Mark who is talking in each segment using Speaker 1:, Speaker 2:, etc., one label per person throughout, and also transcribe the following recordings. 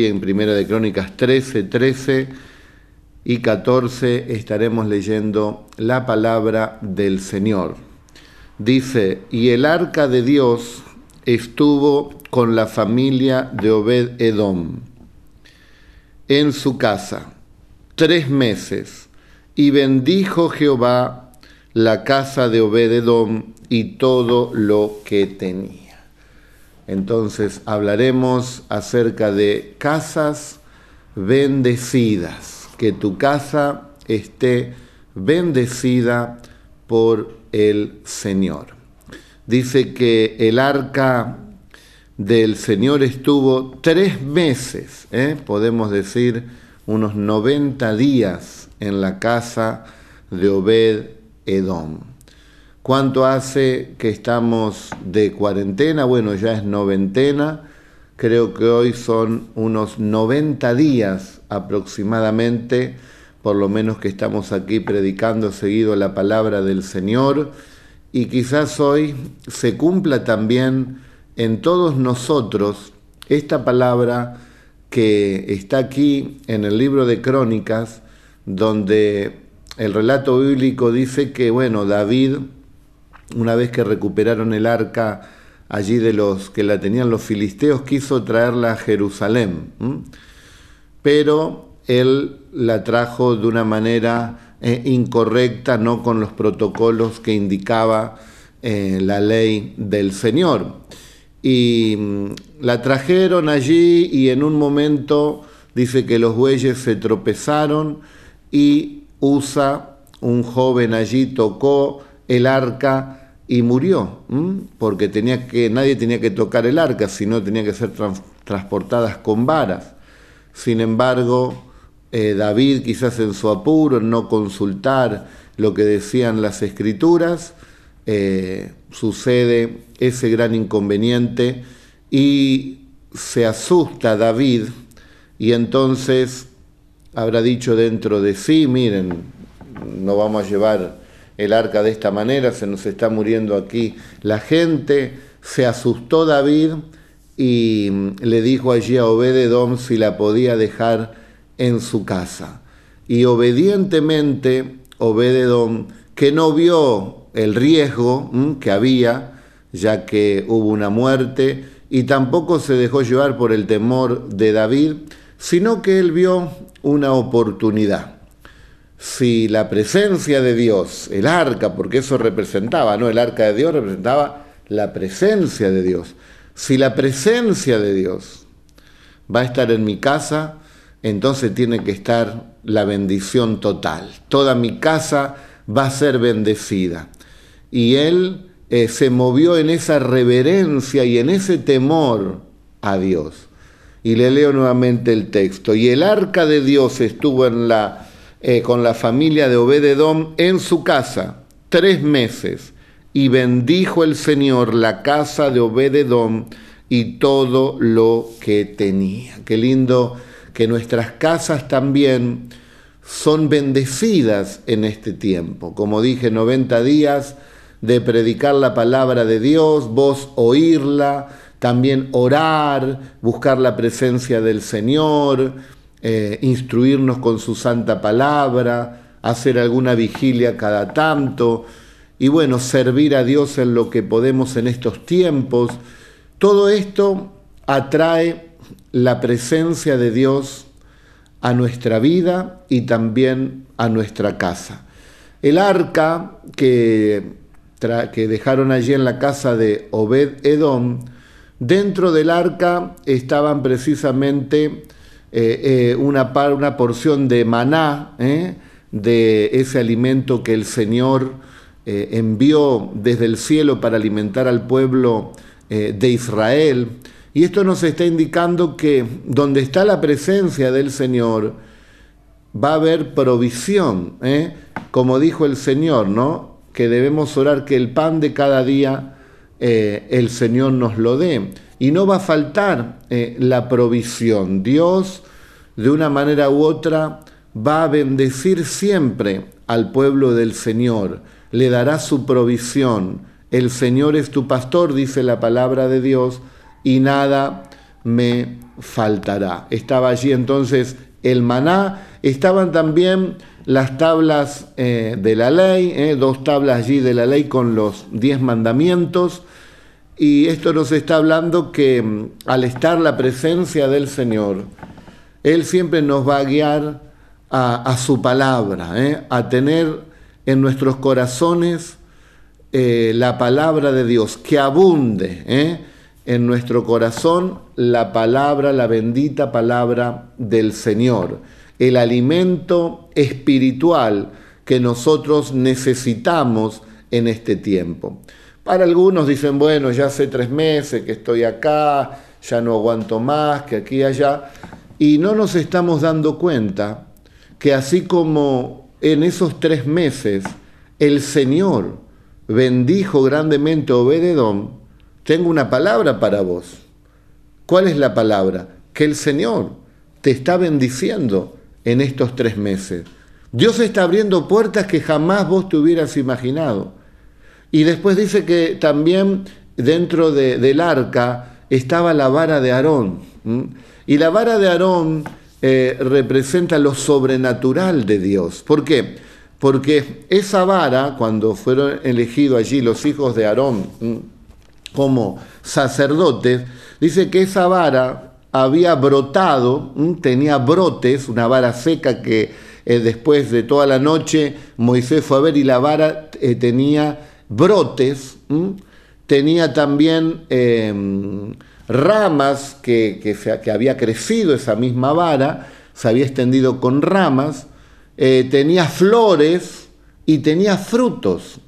Speaker 1: en Primera de Crónicas 13, 13 y 14 estaremos leyendo la palabra del Señor. Dice, y el arca de Dios estuvo con la familia de Obed Edom en su casa tres meses, y bendijo Jehová la casa de Obed Edom y todo lo que tenía. Entonces hablaremos acerca de casas bendecidas, que tu casa esté bendecida por el Señor. Dice que el arca del Señor estuvo tres meses, ¿eh? podemos decir unos 90 días en la casa de Obed Edom. ¿Cuánto hace que estamos de cuarentena? Bueno, ya es noventena. Creo que hoy son unos 90 días aproximadamente, por lo menos que estamos aquí predicando seguido la palabra del Señor. Y quizás hoy se cumpla también en todos nosotros esta palabra que está aquí en el libro de Crónicas, donde el relato bíblico dice que, bueno, David una vez que recuperaron el arca allí de los que la tenían los filisteos, quiso traerla a Jerusalén. Pero él la trajo de una manera eh, incorrecta, no con los protocolos que indicaba eh, la ley del Señor. Y mm, la trajeron allí y en un momento dice que los bueyes se tropezaron y Usa, un joven allí, tocó el arca y murió, porque tenía que, nadie tenía que tocar el arca, sino tenía que ser transportadas con varas. Sin embargo, eh, David, quizás en su apuro, en no consultar lo que decían las escrituras, eh, sucede ese gran inconveniente y se asusta David y entonces habrá dicho dentro de sí, miren, no vamos a llevar el arca de esta manera, se nos está muriendo aquí la gente. Se asustó David y le dijo allí a Obededom si la podía dejar en su casa. Y obedientemente Obededom, que no vio el riesgo que había, ya que hubo una muerte, y tampoco se dejó llevar por el temor de David, sino que él vio una oportunidad si la presencia de Dios, el arca, porque eso representaba, ¿no? El arca de Dios representaba la presencia de Dios. Si la presencia de Dios va a estar en mi casa, entonces tiene que estar la bendición total. Toda mi casa va a ser bendecida. Y él eh, se movió en esa reverencia y en ese temor a Dios. Y le leo nuevamente el texto. Y el arca de Dios estuvo en la eh, con la familia de Obededom en su casa tres meses y bendijo el Señor la casa de Obededom y todo lo que tenía. Qué lindo que nuestras casas también son bendecidas en este tiempo. Como dije, 90 días de predicar la palabra de Dios, vos oírla, también orar, buscar la presencia del Señor, eh, instruirnos con su santa palabra, hacer alguna vigilia cada tanto y bueno, servir a Dios en lo que podemos en estos tiempos. Todo esto atrae la presencia de Dios a nuestra vida y también a nuestra casa. El arca que, que dejaron allí en la casa de Obed Edom, dentro del arca estaban precisamente eh, eh, una, porción de maná, ¿eh? de ese alimento que el Señor envió desde el cielo para alimentar al pueblo de Israel. Y esto nos está indicando que donde está la presencia del Señor, va a haber provisión, como dijo el Señor, ¿no? Que debemos orar que el pan de cada día el Señor nos lo dé y no va a faltar eh, la provisión. Dios, de una manera u otra, va a bendecir siempre al pueblo del Señor, le dará su provisión. El Señor es tu pastor, dice la palabra de Dios, y nada me faltará. Estaba allí entonces el maná, estaban también las tablas eh, de la ley, eh, dos tablas allí de la ley con los diez mandamientos, y esto nos está hablando que mm, al estar la presencia del Señor, Él siempre nos va a guiar a, su palabra, eh, a tener en nuestros corazones la palabra de Dios, que abunde en nuestro corazón la palabra, la bendita palabra del Señor, el alimento espiritual que nosotros necesitamos en este tiempo. Para algunos dicen, bueno, ya hace tres meses que estoy acá, ya no aguanto más, que aquí y allá, y no nos estamos dando cuenta que así como en esos tres meses el Señor bendijo grandemente Obededón, tengo una palabra para vos. ¿Cuál es la palabra? Que el Señor te está bendiciendo en estos tres meses. Dios está abriendo puertas que jamás vos te hubieras imaginado. Y después dice que también dentro del arca estaba la vara de Aarón. Y la vara de Aarón eh, representa lo sobrenatural de Dios. ¿Por qué? Porque esa vara, cuando fueron elegidos allí los hijos de Aarón, como sacerdotes, dice que esa vara había brotado, tenía brotes, una vara seca que eh, después de toda la noche Moisés fue a ver y la vara eh, tenía brotes, tenía también em, ramas que, que, había crecido esa misma vara, se había extendido con ramas, eh, tenía flores y tenía frutos.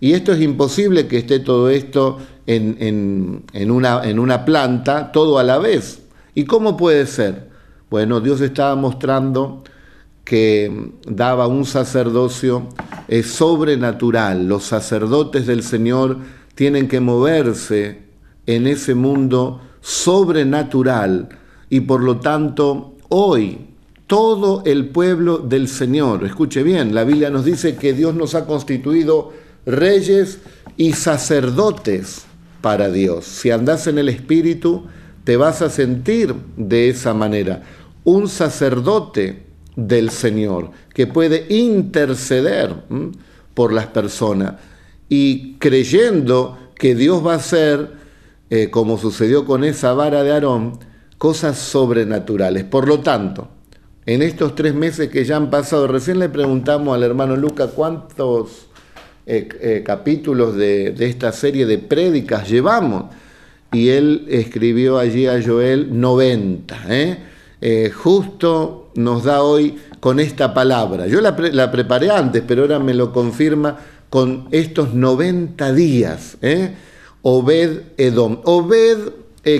Speaker 1: Y esto es imposible que esté todo esto en, una, en una planta, todo a la vez. ¿Y cómo puede ser? Bueno, Dios estaba mostrando que daba un sacerdocio sobrenatural. Los sacerdotes del Señor tienen que moverse en ese mundo sobrenatural y por lo tanto hoy todo el pueblo del Señor, escuche bien, la Biblia nos dice que Dios nos ha constituido reyes y sacerdotes para Dios. Si andas en el Espíritu, te vas a sentir de esa manera. Un sacerdote del Señor que puede interceder por las personas y creyendo que Dios va a hacer, eh, como sucedió con esa vara de Aarón, cosas sobrenaturales. Por lo tanto, en estos tres meses que ya han pasado, recién le preguntamos al hermano Luca cuántos eh, eh, capítulos de, esta serie de prédicas llevamos. Y él escribió allí a Joel 90. ¿eh? Justo nos da hoy con esta palabra. Yo la, la, preparé antes, pero ahora me lo confirma con estos 90 días. Obed Edom. Obed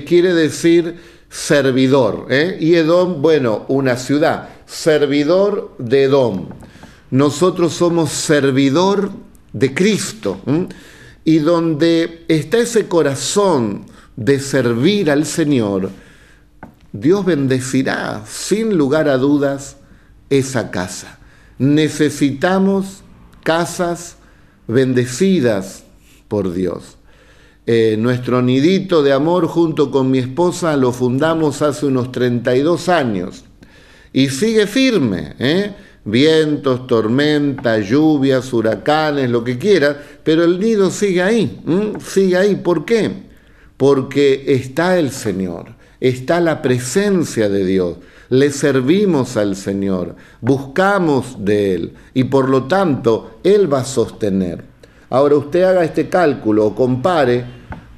Speaker 1: quiere decir servidor. Y Edom, bueno, una ciudad. Servidor de Edom. Nosotros somos servidor de Cristo. Y donde está ese corazón de servir al Señor, Dios bendecirá sin lugar a dudas esa casa. Necesitamos casas bendecidas por Dios. Eh, nuestro nidito de amor junto con mi esposa lo fundamos hace unos 32 años y sigue firme. ¿eh? vientos, tormentas, lluvias, huracanes, lo que quiera, pero el nido sigue ahí, sigue ahí. ¿Por qué? Porque está el Señor, está la presencia de Dios, le servimos al Señor, buscamos de Él y por lo tanto Él va a sostener. Ahora usted haga este cálculo o compare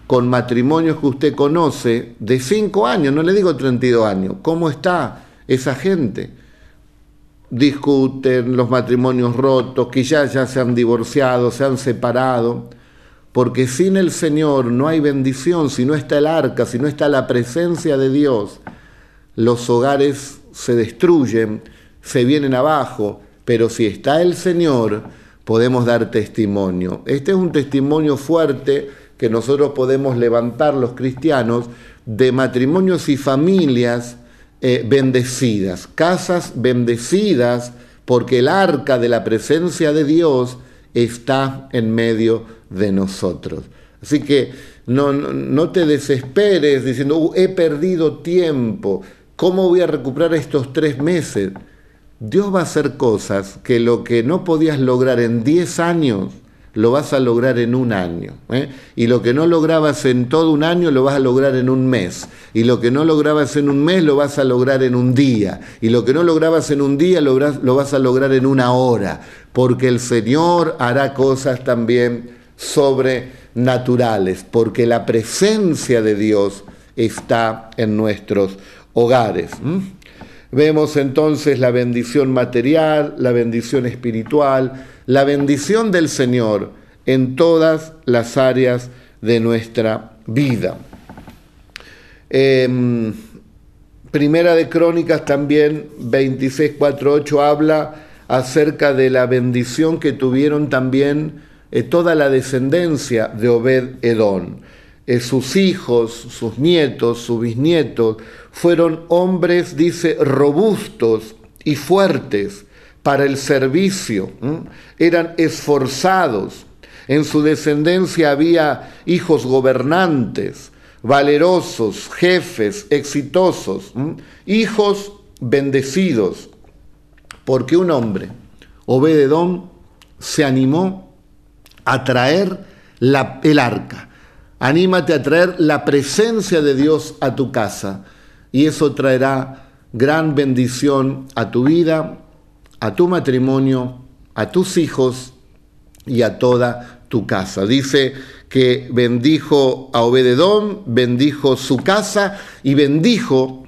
Speaker 1: con matrimonios que usted conoce de 5 años, no le digo 32 años, ¿cómo está esa gente? discuten los matrimonios rotos, que ya, ya se han divorciado, se han separado, porque sin el Señor no hay bendición, si no está el arca, si no está la presencia de Dios, los hogares se destruyen, se vienen abajo, pero si está el Señor, podemos dar testimonio. Este es un testimonio fuerte que nosotros podemos levantar los cristianos de matrimonios y familias eh, bendecidas, casas bendecidas, porque el arca de la presencia de Dios está en medio de nosotros. Así que no, no, te desesperes diciendo, uh, he perdido tiempo, ¿cómo voy a recuperar estos tres meses? Dios va a hacer cosas que lo que no podías lograr en 10 años, lo vas a lograr en un año. ¿eh? Y lo que no lograbas en todo un año, lo vas a lograr en un mes. Y lo que no lograbas en un mes, lo vas a lograr en un día. Y lo que no lograbas en un día, lo, lo vas a lograr en una hora. Porque el Señor hará cosas también sobrenaturales, porque la presencia de Dios está en nuestros hogares. Vemos entonces la bendición material, la bendición espiritual, la bendición del Señor en todas las áreas de nuestra vida. Em, Primera de Crónicas también 26, 4, 8 habla acerca de la bendición que tuvieron también eh, toda la descendencia de Obed Edom. Eh, sus hijos, sus nietos, sus bisnietos, fueron hombres, dice, robustos y fuertes para el servicio, eran esforzados. En su descendencia había hijos gobernantes, valerosos, jefes, exitosos, hijos bendecidos, porque un hombre, Obededón, se animó atraer la, el arca. Anímate a traer la presencia de Dios a tu casa y eso traerá gran bendición a tu vida, a tu matrimonio, a tus hijos y a toda tu casa. Dice que bendijo a Obededón, bendijo su casa y bendijo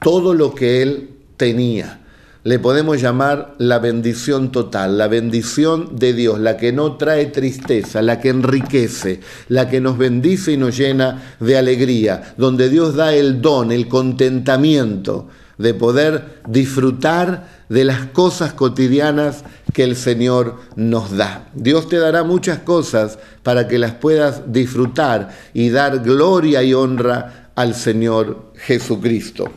Speaker 1: todo lo que él tenía le podemos llamar la bendición total, la bendición de Dios, la que no trae tristeza, la que enriquece, la que nos bendice y nos llena de alegría, donde Dios da el don, el contentamiento de poder disfrutar de las cosas cotidianas que el Señor nos da. Dios te dará muchas cosas para que las puedas disfrutar y dar gloria y honra al Señor Jesucristo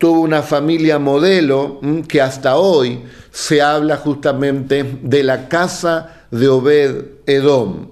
Speaker 1: tuvo una familia modelo que hasta hoy se habla justamente de la casa de Obed Edom.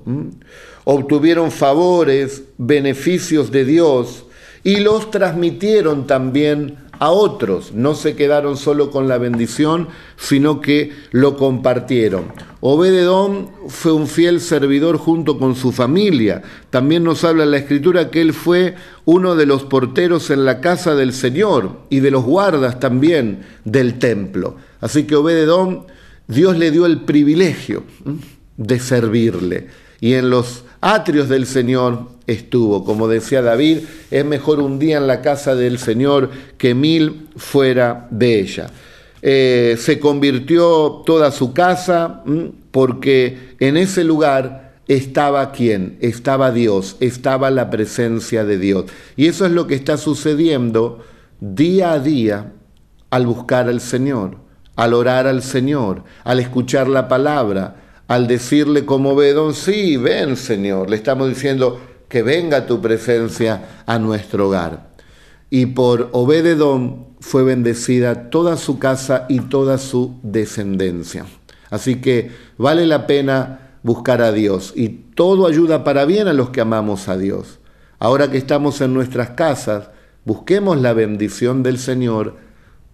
Speaker 1: Obtuvieron favores, beneficios de Dios y los transmitieron también a otros. No se quedaron solo con la bendición, sino que lo compartieron. Obededón fue un fiel servidor junto con su familia. También nos habla la escritura que él fue uno de los porteros en la casa del Señor y de los guardas también del templo. Así que Obededón, Dios le dio el privilegio de servirle. Y en los atrios del Señor estuvo. Como decía David, es mejor un día en la casa del Señor que mil fuera de ella. Eh, se convirtió toda su casa porque en ese lugar estaba quién, estaba Dios, estaba la presencia de Dios. Y eso es lo que está sucediendo día a día al buscar al Señor, al orar al Señor, al escuchar la palabra, al decirle como Bedón, sí, ven Señor, le estamos diciendo que venga tu presencia a nuestro hogar. Y por Obededón fue bendecida toda su casa y toda su descendencia. Así que vale la pena buscar a Dios y todo ayuda para bien a los que amamos a Dios. Ahora que estamos en nuestras casas, busquemos la bendición del Señor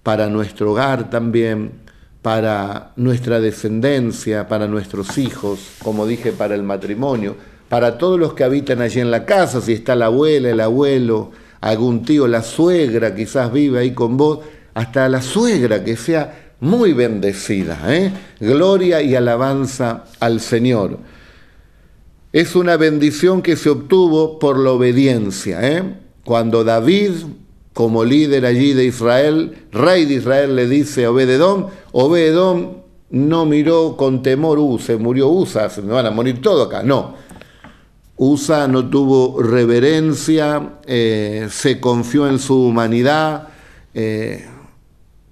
Speaker 1: para nuestro hogar también, para nuestra descendencia, para nuestros hijos, como dije, para el matrimonio, para todos los que habitan allí en la casa, si está la abuela, el abuelo, algún tío, la suegra quizás vive ahí con vos, hasta la suegra que sea muy bendecida. ¿eh? Gloria y alabanza al Señor. Es una bendición que se obtuvo por la obediencia. ¿eh? Cuando David como líder allí de Israel, rey de Israel le dice a Obededón, Obededón no miró con temor, uh, se murió Usa, se me van a morir todos acá. No, Usa no tuvo reverencia, eh, se confió en su humanidad, eh,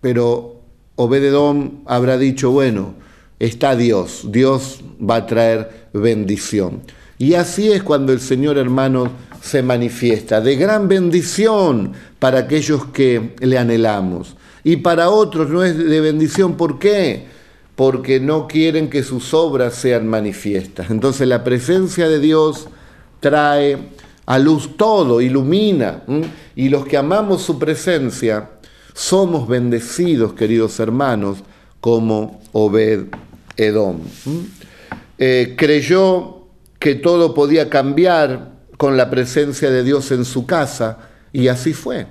Speaker 1: pero Obededón habrá dicho, bueno, está Dios, Dios va a traer bendición. Y así es cuando el Señor, hermano, se manifiesta, de gran bendición para aquellos que le anhelamos. Y para otros no es de bendición, ¿por qué? Porque no quieren que sus obras sean manifiestas. Entonces la presencia de Dios trae a luz todo, ilumina. Y los que amamos su presencia somos bendecidos, queridos hermanos, como Obed Edom. Eh, creyó que todo podía cambiar con la presencia de Dios en su casa y así fue.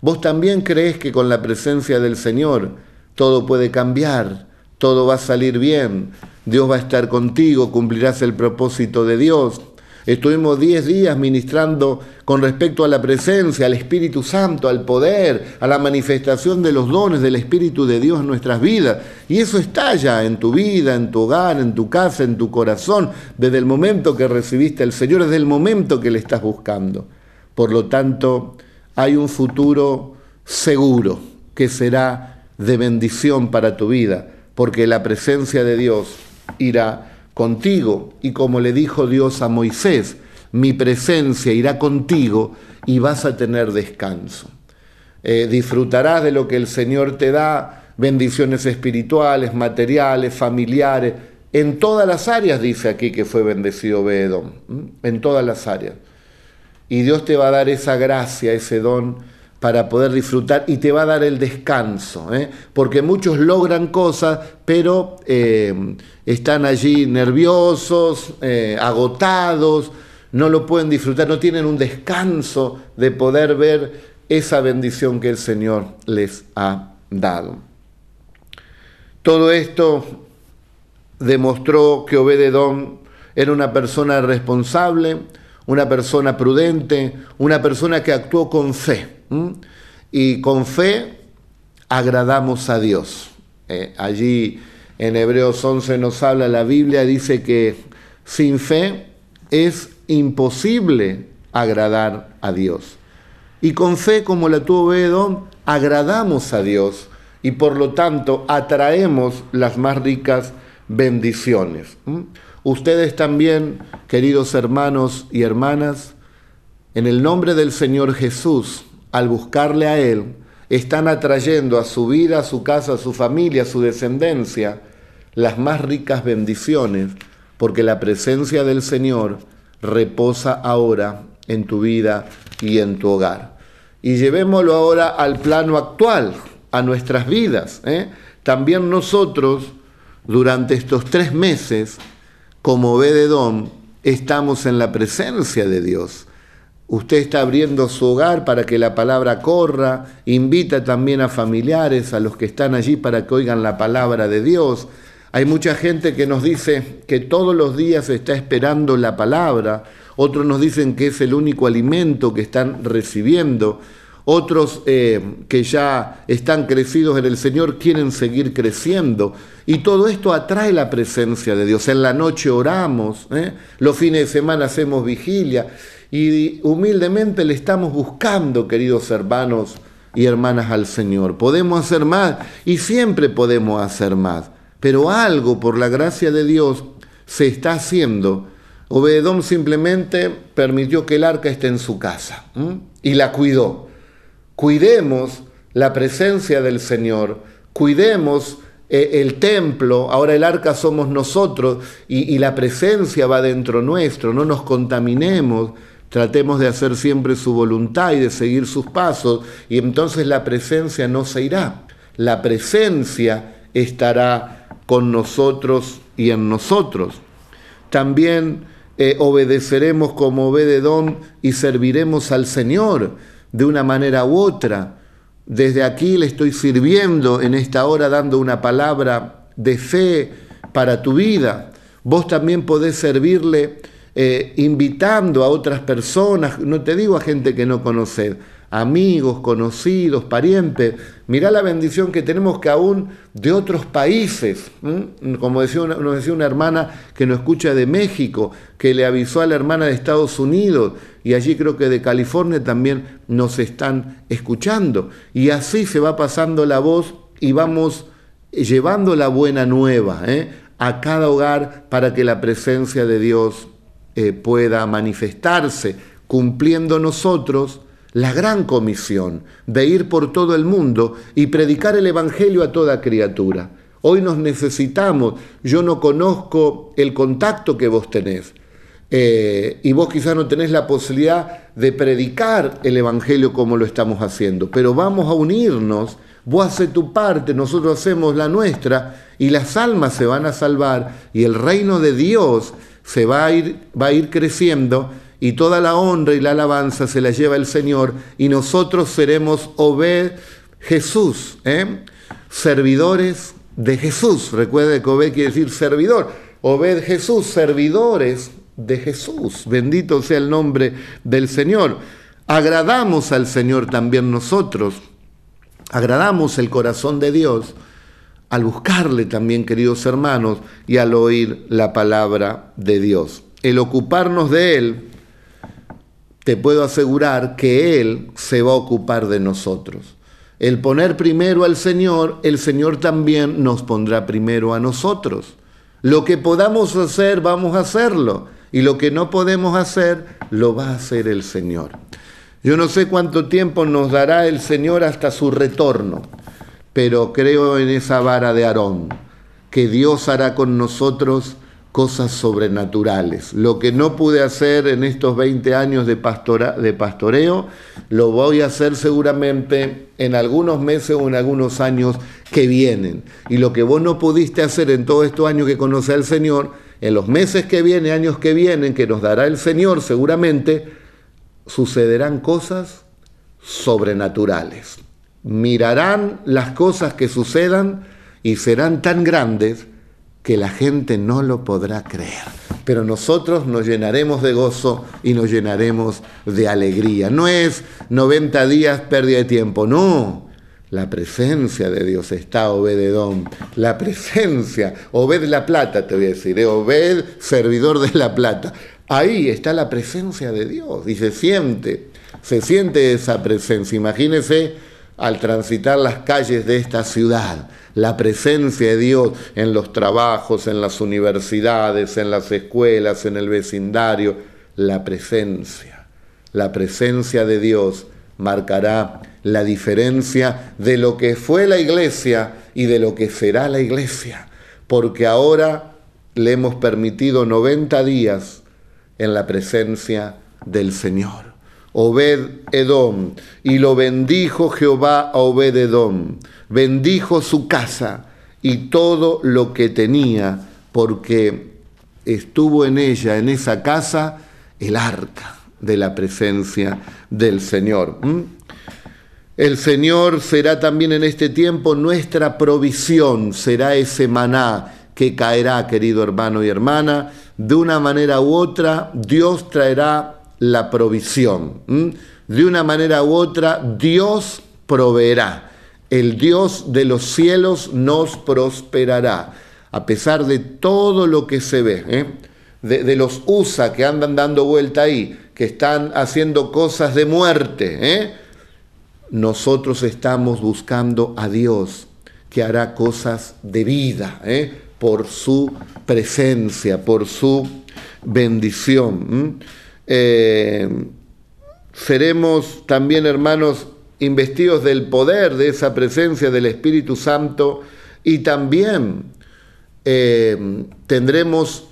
Speaker 1: Vos también crees que con la presencia del Señor todo puede cambiar, todo va a salir bien, Dios va a estar contigo, cumplirás el propósito de Dios. Estuvimos 10 días ministrando con respecto a la presencia, al Espíritu Santo, al poder, a la manifestación de los dones del Espíritu de Dios en nuestras vidas. Y eso está ya en tu vida, en tu hogar, en tu casa, en tu corazón, desde el momento que recibiste al Señor, desde el momento que le estás buscando. Por lo tanto, hay un futuro seguro que será de bendición para tu vida, porque la presencia de Dios irá contigo. Y como le dijo Dios a Moisés, mi presencia irá contigo y vas a tener descanso. Eh, disfrutarás de lo que el Señor te da, bendiciones espirituales, materiales, familiares, en todas las áreas, dice aquí que fue bendecido Bedón, en todas las áreas. Y Dios te va a dar esa gracia, ese don para poder disfrutar y te va a dar el descanso, ¿eh? porque muchos logran cosas, pero eh, están allí nerviosos, eh, agotados, no lo pueden disfrutar, no tienen un descanso de poder ver esa bendición que el Señor les ha dado. Todo esto demostró que Obededón era una persona responsable, una persona prudente, una persona que actuó con fe. Y con fe agradamos a Dios. Eh, allí en Hebreos 11 nos habla la Biblia, dice que sin fe es imposible agradar a Dios. Y con fe, como la tuvo Edom, agradamos a Dios y por lo tanto atraemos las más ricas bendiciones. Ustedes también, queridos hermanos y hermanas, en el nombre del Señor Jesús, al buscarle a Él, están atrayendo a su vida, a su casa, a su familia, a su descendencia, las más ricas bendiciones, porque la presencia del Señor reposa ahora en tu vida y en tu hogar. Y llevémoslo ahora al plano actual, a nuestras vidas. ¿eh? También nosotros, durante estos tres meses, como Bededón, estamos en la presencia de Dios. Usted está abriendo su hogar para que la palabra corra, invita también a familiares, a los que están allí para que oigan la palabra de Dios. Hay mucha gente que nos dice que todos los días está esperando la palabra, otros nos dicen que es el único alimento que están recibiendo, otros eh, que ya están crecidos en el Señor quieren seguir creciendo. Y todo esto atrae la presencia de Dios. En la noche oramos, ¿eh? los fines de semana hacemos vigilia y humildemente le estamos buscando, queridos hermanos y hermanas, al Señor. Podemos hacer más y siempre podemos hacer más, pero algo por la gracia de Dios se está haciendo. Obededón simplemente permitió que el arca esté en su casa y la cuidó. Cuidemos la presencia del Señor, cuidemos eh, el templo, ahora el arca somos nosotros y, y la presencia va dentro nuestro, no nos contaminemos, Tratemos de hacer siempre su voluntad y de seguir sus pasos y entonces la presencia no se irá. La presencia estará con nosotros y en nosotros. También eh, obedeceremos como obededón y serviremos al Señor de una manera u otra. Desde aquí le estoy sirviendo en esta hora dando una palabra de fe para tu vida. Vos también podés servirle eh, invitando a otras personas, no te digo a gente que no conoces, amigos, conocidos, parientes. Mirá la bendición que tenemos que aún de otros países, como decía nos decía una hermana que nos escucha de México, que le avisó a la hermana de Estados Unidos, y allí creo que de California también nos están escuchando. Y así se va pasando la voz y vamos llevando la buena nueva ¿eh? a cada hogar para que la presencia de Dios eh, pueda manifestarse, cumpliendo nosotros la gran comisión de ir por todo el mundo y predicar el Evangelio a toda criatura. Hoy nos necesitamos, yo no conozco el contacto que vos tenés, eh, y vos quizás no tenés la posibilidad de predicar el Evangelio como lo estamos haciendo, pero vamos a unirnos, vos haces tu parte, nosotros hacemos la nuestra, y las almas se van a salvar, y el reino de Dios se va a ir, va a ir creciendo, y toda la honra y la alabanza se la lleva el Señor, y nosotros seremos Obed Jesús, ¿eh? servidores de Jesús. Recuerde que Obed quiere decir servidor. Obed Jesús, servidores de Jesús. Bendito sea el nombre del Señor. Agradamos al Señor también nosotros. Agradamos el corazón de Dios al buscarle también, queridos hermanos, y al oír la palabra de Dios. El ocuparnos de Él, te puedo asegurar que Él se va a ocupar de nosotros. El poner primero al Señor, el Señor también nos pondrá primero a nosotros. Lo que podamos hacer, vamos a hacerlo. Y lo que no podemos hacer, lo va a hacer el Señor. Yo no sé cuánto tiempo nos dará el Señor hasta su retorno, pero creo en esa vara de Aarón, que Dios hará con nosotros cosas sobrenaturales. Lo que no pude hacer en estos 20 años de, de pastoreo, lo voy a hacer seguramente en algunos meses o en algunos años que vienen. Y lo que vos no pudiste hacer en todos estos años que conoce al Señor, en los meses que vienen, años que vienen, que nos dará el Señor seguramente, sucederán cosas sobrenaturales. Mirarán las cosas que sucedan y serán tan grandes que la gente no lo podrá creer. Pero nosotros nos llenaremos de gozo y nos llenaremos de alegría. No es 90 días pérdida de tiempo, no. La presencia de Dios está, Obededón. La presencia, Obed la plata, te voy a decir, ¿eh? Obed, servidor de la plata. Ahí está la presencia de Dios y se siente, se siente esa presencia. Imagínese al transitar las calles de esta ciudad la presencia de Dios en los trabajos, en las universidades, en las escuelas, en el vecindario, la presencia, la presencia de Dios marcará la diferencia de lo que fue la iglesia y de lo que será la iglesia, porque ahora le hemos permitido 90 días en la presencia del Señor. Obed Edom, y lo bendijo Jehová a Obed Edom, bendijo su casa y todo lo que tenía, porque estuvo en ella, en esa casa, el arca de la presencia del Señor. El Señor será también en este tiempo nuestra provisión, será ese maná que caerá, querido hermano y hermana, de una manera u otra, Dios traerá la provisión. De una manera u otra, Dios proveerá. El Dios de los cielos nos prosperará, a pesar de todo lo que se ve, ¿eh? de, los USA que andan dando vuelta ahí, que están haciendo cosas de muerte. ¿eh? Nosotros estamos buscando a Dios que hará cosas de vida, ¿eh? por su presencia, por su bendición. Eh, seremos también, hermanos, investidos del poder de esa presencia del Espíritu Santo y también eh, tendremos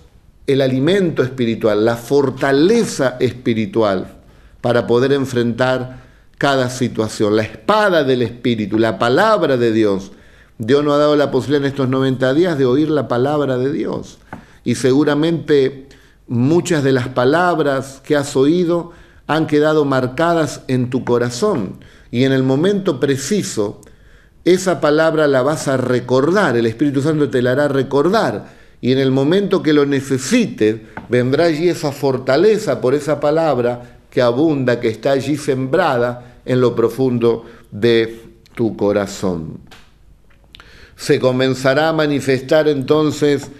Speaker 1: el alimento espiritual, la fortaleza espiritual para poder enfrentar cada situación. La espada del Espíritu, la palabra de Dios. Dios nos ha dado la posibilidad en estos 90 días de oír la palabra de Dios. Y seguramente Muchas de las palabras que has oído han quedado marcadas en tu corazón y en el momento preciso esa palabra la vas a recordar, el Espíritu Santo te la hará recordar y en el momento que lo necesites vendrá allí esa fortaleza por esa palabra que abunda, que está allí sembrada en lo profundo de tu corazón. Se comenzará a manifestar entonces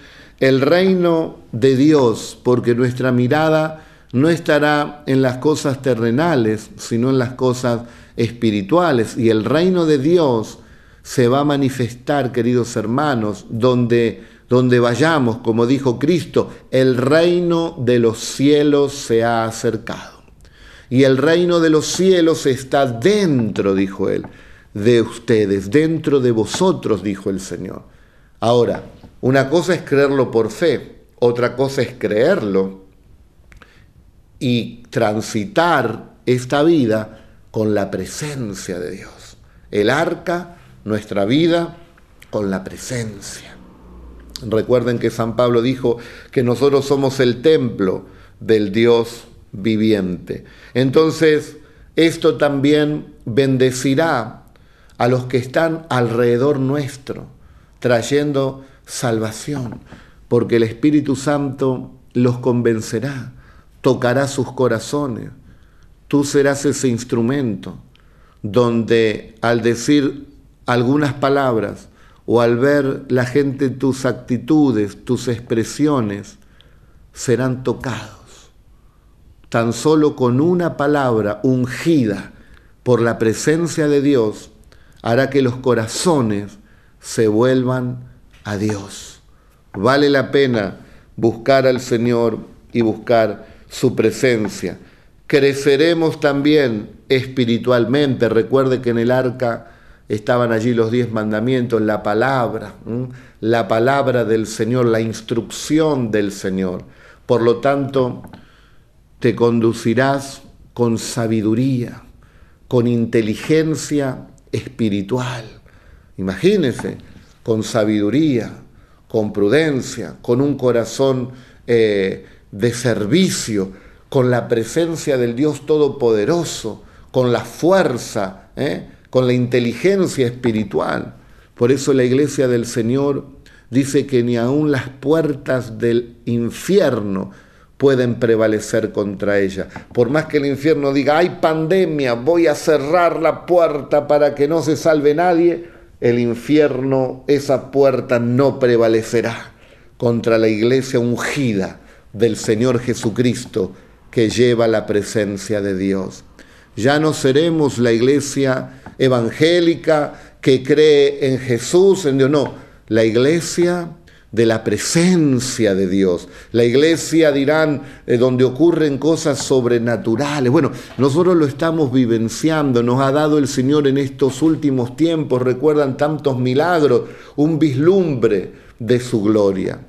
Speaker 1: el reino de Dios, porque nuestra mirada no estará en las cosas terrenales, sino en las cosas espirituales. Y el reino de Dios se va a manifestar, queridos hermanos, donde, donde vayamos, como dijo Cristo, el reino de los cielos se ha acercado. Y el reino de los cielos está dentro, dijo él, de ustedes, dentro de vosotros, dijo el Señor. Ahora, una cosa es creerlo por fe, otra cosa es creerlo y transitar esta vida con la presencia de Dios. El arca, nuestra vida, con la presencia. Recuerden que San Pablo dijo que nosotros somos el templo del Dios viviente. Entonces, esto también bendecirá a los que están alrededor nuestro, trayendo salvación, porque el Espíritu Santo los convencerá, tocará sus corazones. Tú serás ese instrumento donde al decir algunas palabras o al ver la gente tus actitudes, tus expresiones, serán tocados. Tan solo con una palabra ungida por la presencia de Dios hará que los corazones se vuelvan a Dios. Vale la pena buscar al Señor y buscar su presencia. Creceremos también espiritualmente. Recuerde que en el arca estaban allí los diez mandamientos, la palabra, la palabra del Señor, la instrucción del Señor. Por lo tanto, te conducirás con sabiduría, con inteligencia espiritual. Imagínese, con sabiduría, con prudencia, con un corazón eh, de servicio, con la presencia del Dios Todopoderoso, con la fuerza. ¿eh? con la inteligencia espiritual. Por eso la iglesia del Señor dice que ni aun las puertas del infierno pueden prevalecer contra ella. Por más que el infierno diga, hay pandemia, voy a cerrar la puerta para que no se salve nadie, el infierno, esa puerta no prevalecerá contra la iglesia ungida del Señor Jesucristo que lleva la presencia de Dios. Ya no seremos la iglesia evangélica que cree en Jesús, en Dios, no, la iglesia de la presencia de Dios. La iglesia, dirán, eh, donde ocurren cosas sobrenaturales. Bueno, nosotros lo estamos vivenciando, nos ha dado el Señor en estos últimos tiempos, recuerdan tantos milagros, un vislumbre de su gloria.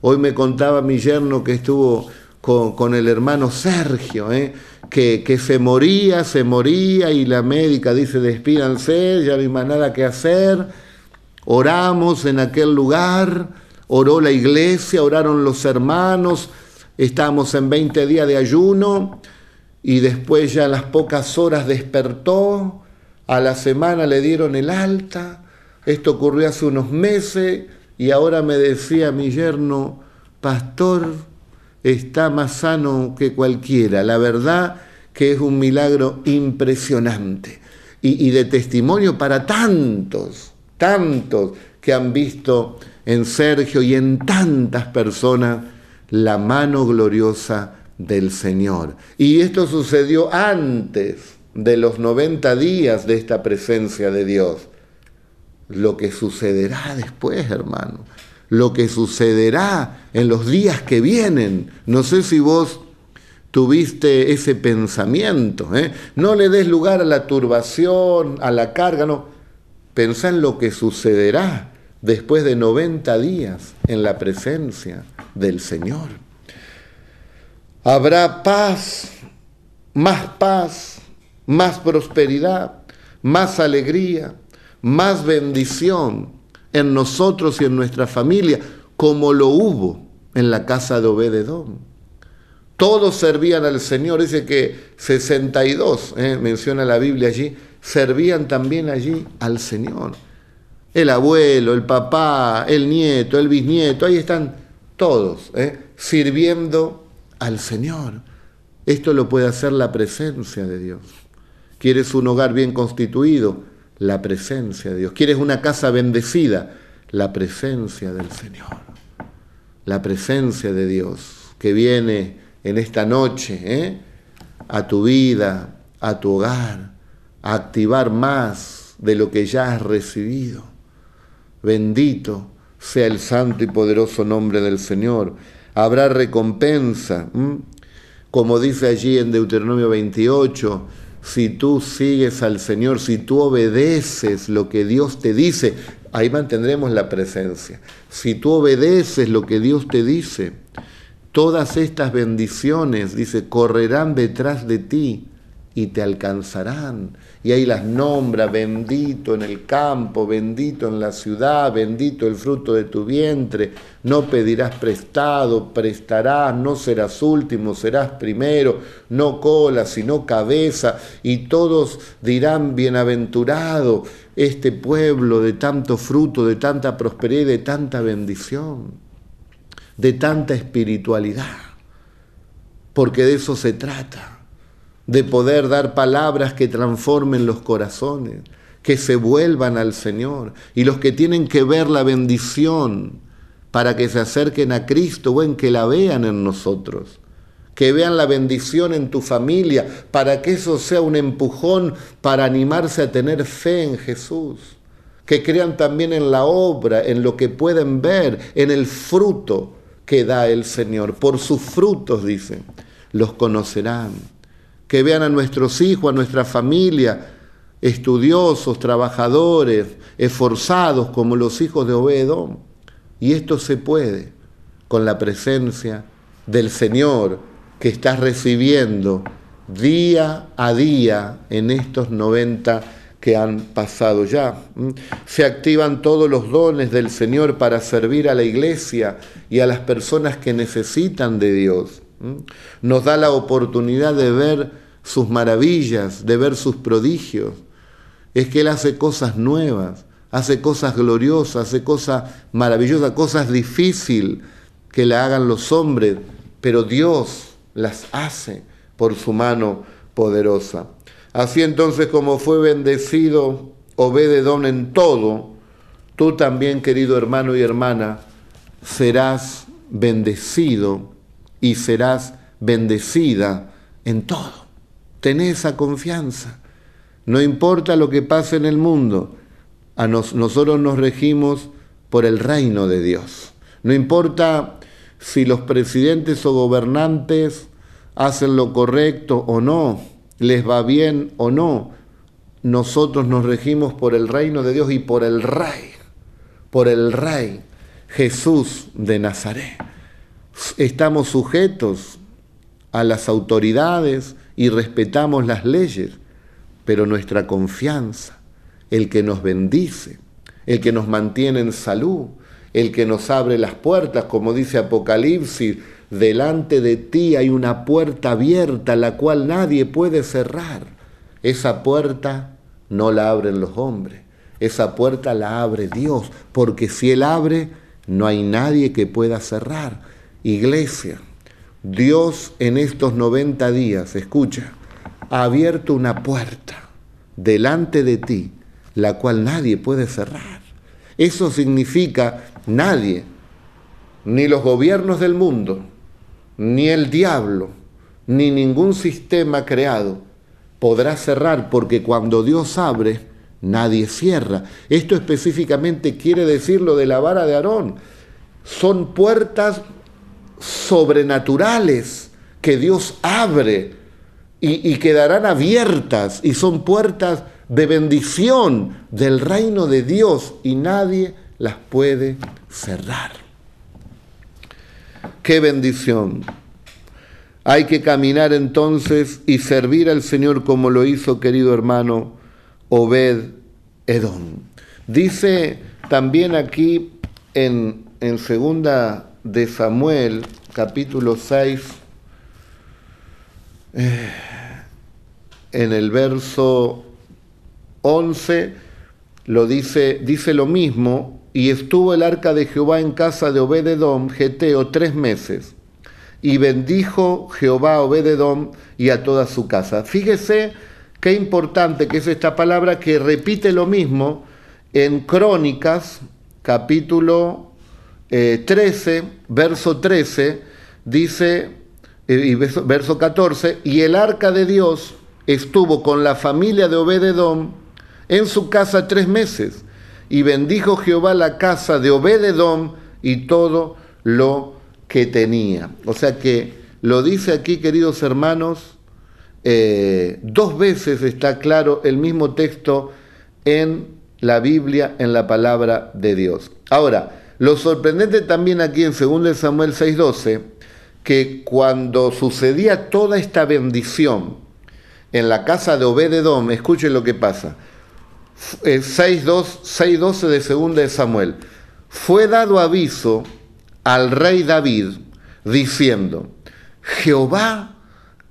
Speaker 1: Hoy me contaba mi yerno que estuvo con, el hermano Sergio, ¿eh? que, se moría, se moría y la médica dice despídanse, ya no hay más nada que hacer. Oramos en aquel lugar, oró la iglesia, oraron los hermanos, estábamos en 20 días de ayuno y después ya a las pocas horas despertó, a la semana le dieron el alta, esto ocurrió hace unos meses y ahora me decía mi yerno, pastor, está más sano que cualquiera. La verdad que es un milagro impresionante y, de testimonio para tantos, tantos que han visto en Sergio y en tantas personas la mano gloriosa del Señor. Y esto sucedió antes de los 90 días de esta presencia de Dios. Lo que sucederá después, hermano, lo que sucederá en los días que vienen. No sé si vos tuviste ese pensamiento. ¿eh? No le des lugar a la turbación, a la carga, no. Pensá en lo que sucederá después de 90 días en la presencia del Señor. Habrá paz, más paz, más prosperidad, más alegría, más bendición en nosotros y en nuestra familia, como lo hubo en la casa de Obededón. Todos servían al Señor, dice que 62, eh, menciona la Biblia allí, servían también allí al Señor. El abuelo, el papá, el nieto, el bisnieto, ahí están todos eh, sirviendo al Señor. Esto lo puede hacer la presencia de Dios. ¿Quieres un hogar bien constituido? la presencia de Dios. ¿Quieres una casa bendecida? La presencia del Señor. La presencia de Dios que viene en esta noche ¿eh? a tu vida, a tu hogar, a activar más de lo que ya has recibido. Bendito sea el santo y poderoso nombre del Señor. Habrá recompensa, como dice allí en Deuteronomio 28, si tú sigues al Señor, si tú obedeces lo que Dios te dice, ahí mantendremos la presencia. Si tú obedeces lo que Dios te dice, Todas estas bendiciones, dice, correrán detrás de ti y te alcanzarán. Y ahí las nombra, bendito en el campo, bendito en la ciudad, bendito el fruto de tu vientre, no pedirás prestado, prestarás, no serás último, serás primero, no cola, sino cabeza, y todos dirán, bienaventurado este pueblo de tanto fruto, de tanta prosperidad de tanta bendición, de tanta espiritualidad, porque de eso se trata de poder dar palabras que transformen los corazones, que se vuelvan al Señor. Y los que tienen que ver la bendición para que se acerquen a Cristo, bueno, que la vean en nosotros. Que vean la bendición en tu familia, para que eso sea un empujón para animarse a tener fe en Jesús. Que crean también en la obra, en lo que pueden ver, en el fruto que da el Señor. Por sus frutos, dicen, los conocerán que vean a nuestros hijos, a nuestra familia, estudiosos, trabajadores, esforzados como los hijos de Obedón. Y esto se puede con la presencia del Señor que estás recibiendo día a día en estos 90 que han pasado ya. Se activan todos los dones del Señor para servir a la iglesia y a las personas que necesitan de Dios. Nos da la oportunidad de ver sus maravillas, de ver sus prodigios. Es que Él hace cosas nuevas, hace cosas gloriosas, hace cosas maravillosas, cosas difíciles que la hagan los hombres, pero Dios las hace por su mano poderosa. Así entonces como fue bendecido Obededón en todo, tú también, querido hermano y hermana, serás bendecido y serás bendecida en todo. Ten esa confianza. No importa lo que pase en el mundo, a nosotros nos regimos por el reino de Dios. No importa si los presidentes o gobernantes hacen lo correcto o no, les va bien o no, nosotros nos regimos por el reino de Dios y por el rey, por el rey Jesús de Nazaret. Estamos sujetos a las autoridades y respetamos las leyes, pero nuestra confianza, el que nos bendice, el que nos mantiene en salud, el que nos abre las puertas, como dice Apocalipsis, delante de ti hay una puerta abierta la cual nadie puede cerrar. Esa puerta no la abren los hombres, esa puerta la abre Dios, porque si Él abre, no hay nadie que pueda cerrar. Iglesia, Dios en estos 90 días, escucha, ha abierto una puerta delante de ti, la cual nadie puede cerrar. Eso significa nadie, ni los gobiernos del mundo, ni el diablo, ni ningún sistema creado podrá cerrar, porque cuando Dios abre, nadie cierra. Esto específicamente quiere decir lo de la vara de Aarón. Son puertas sobrenaturales que Dios abre y, quedarán abiertas y son puertas de bendición del reino de Dios y nadie las puede cerrar. Qué bendición. Hay que caminar entonces y servir al Señor como lo hizo, querido hermano, Obed Edom. Dice también aquí en, en segunda de Samuel, capítulo 6, eh, en el verso 11, lo dice, dice lo mismo, y estuvo el arca de Jehová en casa de Obededom, Geteo, tres meses, y bendijo Jehová a Obededom y a toda su casa. Fíjese qué importante que es esta palabra que repite lo mismo en Crónicas, capítulo 13, eh, verso 13, dice, eh, y verso 14, y el arca de Dios estuvo con la familia de Obededón en su casa tres meses, y bendijo Jehová la casa de Obededón y todo lo que tenía. O sea que lo dice aquí, queridos hermanos, eh, dos veces está claro el mismo texto en la Biblia, en la palabra de Dios. Ahora, lo sorprendente también aquí en 2 Samuel 6:12, que cuando sucedía toda esta bendición en la casa de Obededom, escuchen lo que pasa, 6.12 de segunda de Samuel, fue dado aviso al rey David diciendo, Jehová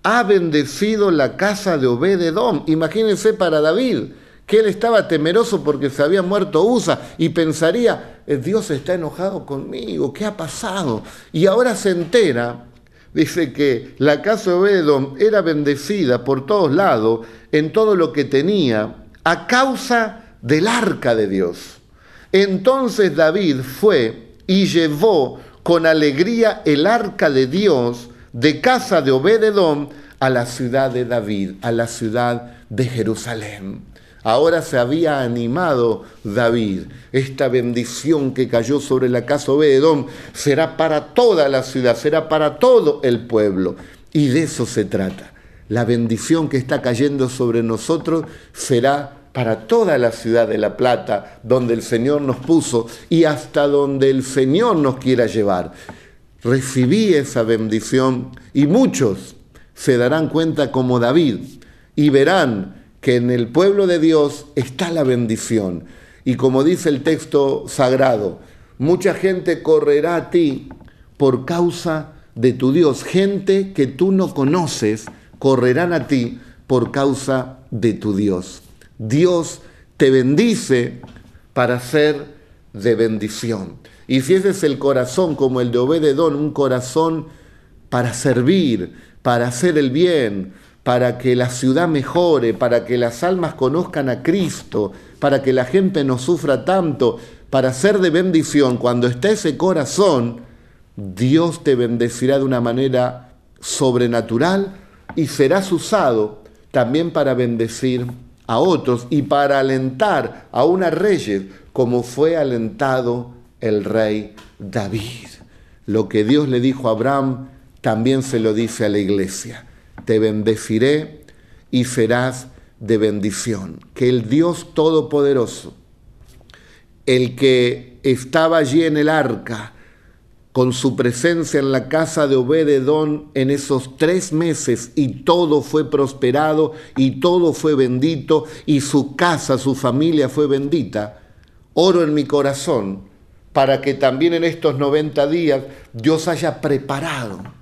Speaker 1: ha bendecido la casa de Obededom. Imagínense para David, que él estaba temeroso porque se había muerto Usa y pensaría, eh, Dios está enojado conmigo, ¿qué ha pasado? Y ahora se entera, dice que la casa de Obededom era bendecida por todos lados, en todo lo que tenía, a causa del arca de Dios. Entonces David fue y llevó con alegría el arca de Dios de casa de Obededom a la ciudad de David, a la ciudad de Jerusalén. Ahora se había animado David. Esta bendición que cayó sobre la casa de será para toda la ciudad, será para todo el pueblo. Y de eso se trata. La bendición que está cayendo sobre nosotros será para toda la ciudad de La Plata, donde el Señor nos puso y hasta donde el Señor nos quiera llevar. Recibí esa bendición y muchos se darán cuenta como David y verán que en el pueblo de Dios está la bendición. Y como dice el texto sagrado, mucha gente correrá a ti por causa de tu Dios. Gente que tú no conoces correrán a ti por causa de tu Dios. Dios te bendice para ser de bendición. Y si ese es el corazón como el de Obededón, un corazón para servir, para hacer el bien, para que la ciudad mejore, para que las almas conozcan a Cristo, para que la gente no sufra tanto, para ser de bendición, cuando está ese corazón, Dios te bendecirá de una manera sobrenatural y serás usado también para bendecir a otros y para alentar a una reyes como fue alentado el rey David. Lo que Dios le dijo a Abraham también se lo dice a la iglesia. Te bendeciré y serás de bendición. Que el Dios Todopoderoso, el que estaba allí en el arca, con su presencia en la casa de Obededón en esos tres meses y todo fue prosperado y todo fue bendito y su casa, su familia fue bendita. Oro en mi corazón para que también en estos 90 días Dios haya preparado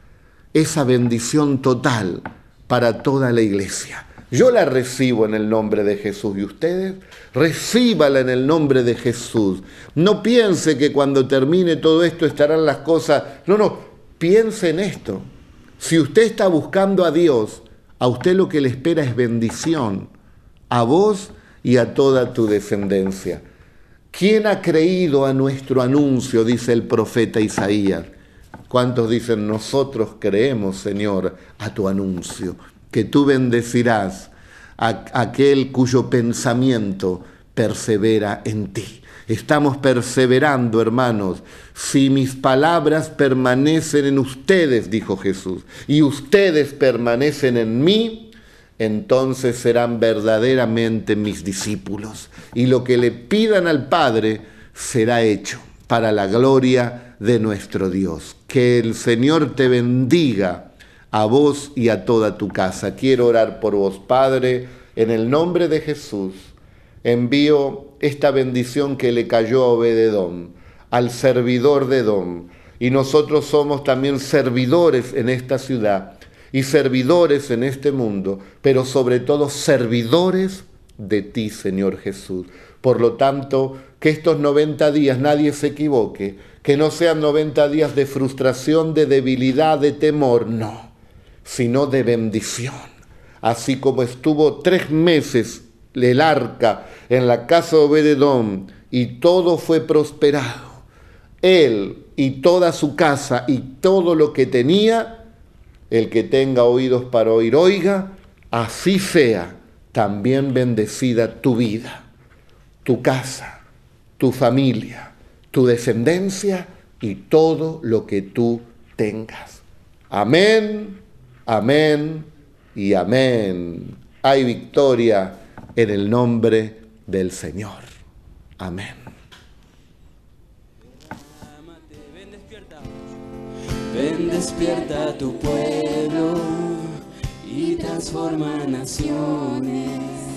Speaker 1: esa bendición total para toda la iglesia. Yo la recibo en el nombre de Jesús y ustedes recíbala en el nombre de Jesús. No piense que cuando termine todo esto estarán las cosas. No, no, piense en esto. Si usted está buscando a Dios, a usted lo que le espera es bendición, a vos y a toda tu descendencia. ¿Quién ha creído a nuestro anuncio? dice el profeta Isaías. ¿Cuántos dicen, nosotros creemos, Señor, a tu anuncio? que tú bendecirás a aquel cuyo pensamiento persevera en ti. Estamos perseverando, hermanos. Si mis palabras permanecen en ustedes, dijo Jesús, y ustedes permanecen en mí, entonces serán verdaderamente mis discípulos. Y lo que le pidan al Padre será hecho para la gloria de nuestro Dios. Que el Señor te bendiga a vos y a toda tu casa. Quiero orar por vos, Padre, en el nombre de Jesús. Envío esta bendición que le cayó a Obededón, al servidor de Edom. Y nosotros somos también servidores en esta ciudad y servidores en este mundo, pero sobre todo servidores de ti, Señor Jesús. Por lo tanto, que estos 90 días nadie se equivoque, que no sean 90 días de frustración, de debilidad, de temor, no sino de bendición. Así como estuvo tres meses el arca en la casa de Obededón y todo fue prosperado. Él y toda su casa y todo lo que tenía, el que tenga oídos para oír, oiga, así sea también bendecida tu vida, tu casa, tu familia, tu descendencia y todo lo que tú tengas. Amén Amén y amén. Hay victoria en el nombre del Señor. Amén. Ven,
Speaker 2: despierta tu pueblo y transforma naciones.